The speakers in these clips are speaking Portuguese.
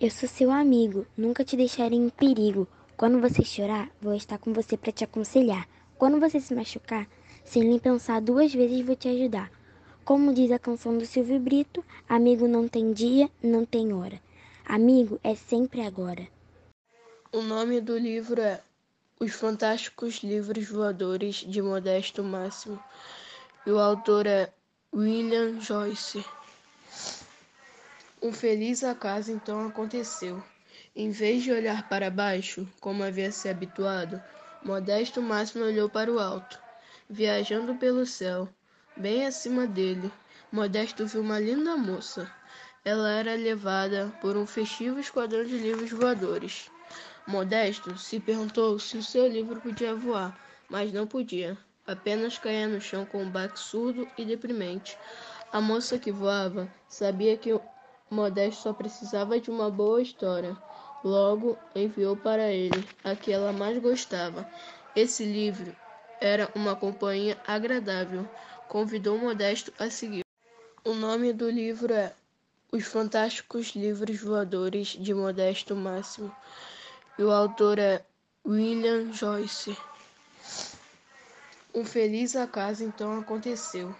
Eu sou seu amigo, nunca te deixarei em perigo. Quando você chorar, vou estar com você para te aconselhar. Quando você se machucar, sem nem pensar duas vezes vou te ajudar. Como diz a canção do Silvio Brito, amigo não tem dia, não tem hora. Amigo é sempre agora. O nome do livro é Os Fantásticos Livros Voadores de Modesto Máximo e o autor é William Joyce. Um feliz acaso então aconteceu. Em vez de olhar para baixo, como havia se habituado, Modesto Máximo olhou para o alto. Viajando pelo céu, bem acima dele, Modesto viu uma linda moça. Ela era levada por um festivo esquadrão de livros voadores. Modesto se perguntou se o seu livro podia voar, mas não podia. Apenas caía no chão com um baque surdo e deprimente. A moça que voava sabia que Modesto só precisava de uma boa história. Logo enviou para ele a que ela mais gostava. Esse livro era uma companhia agradável. Convidou Modesto a seguir. O nome do livro é Os Fantásticos Livros Voadores de Modesto Máximo e o autor é William Joyce. Um feliz acaso então aconteceu.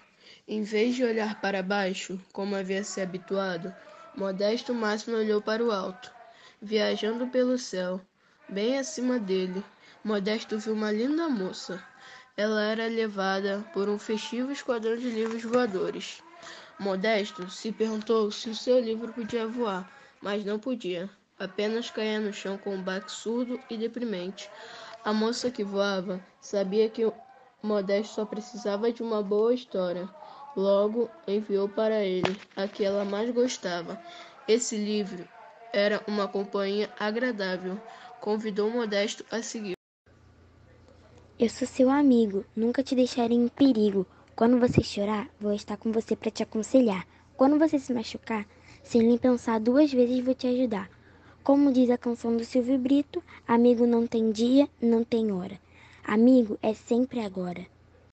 Em vez de olhar para baixo, como havia se habituado, Modesto Máximo olhou para o alto. Viajando pelo céu, bem acima dele, Modesto viu uma linda moça. Ela era levada por um festivo esquadrão de livros voadores. Modesto se perguntou se o seu livro podia voar, mas não podia. Apenas caía no chão com um baque surdo e deprimente. A moça que voava sabia que Modesto só precisava de uma boa história. Logo enviou para ele a que ela mais gostava. Esse livro era uma companhia agradável. Convidou Modesto a seguir. Eu sou seu amigo, nunca te deixarei em perigo. Quando você chorar, vou estar com você para te aconselhar. Quando você se machucar, sem nem pensar duas vezes vou te ajudar. Como diz a canção do Silvio Brito, amigo não tem dia, não tem hora. Amigo é sempre agora.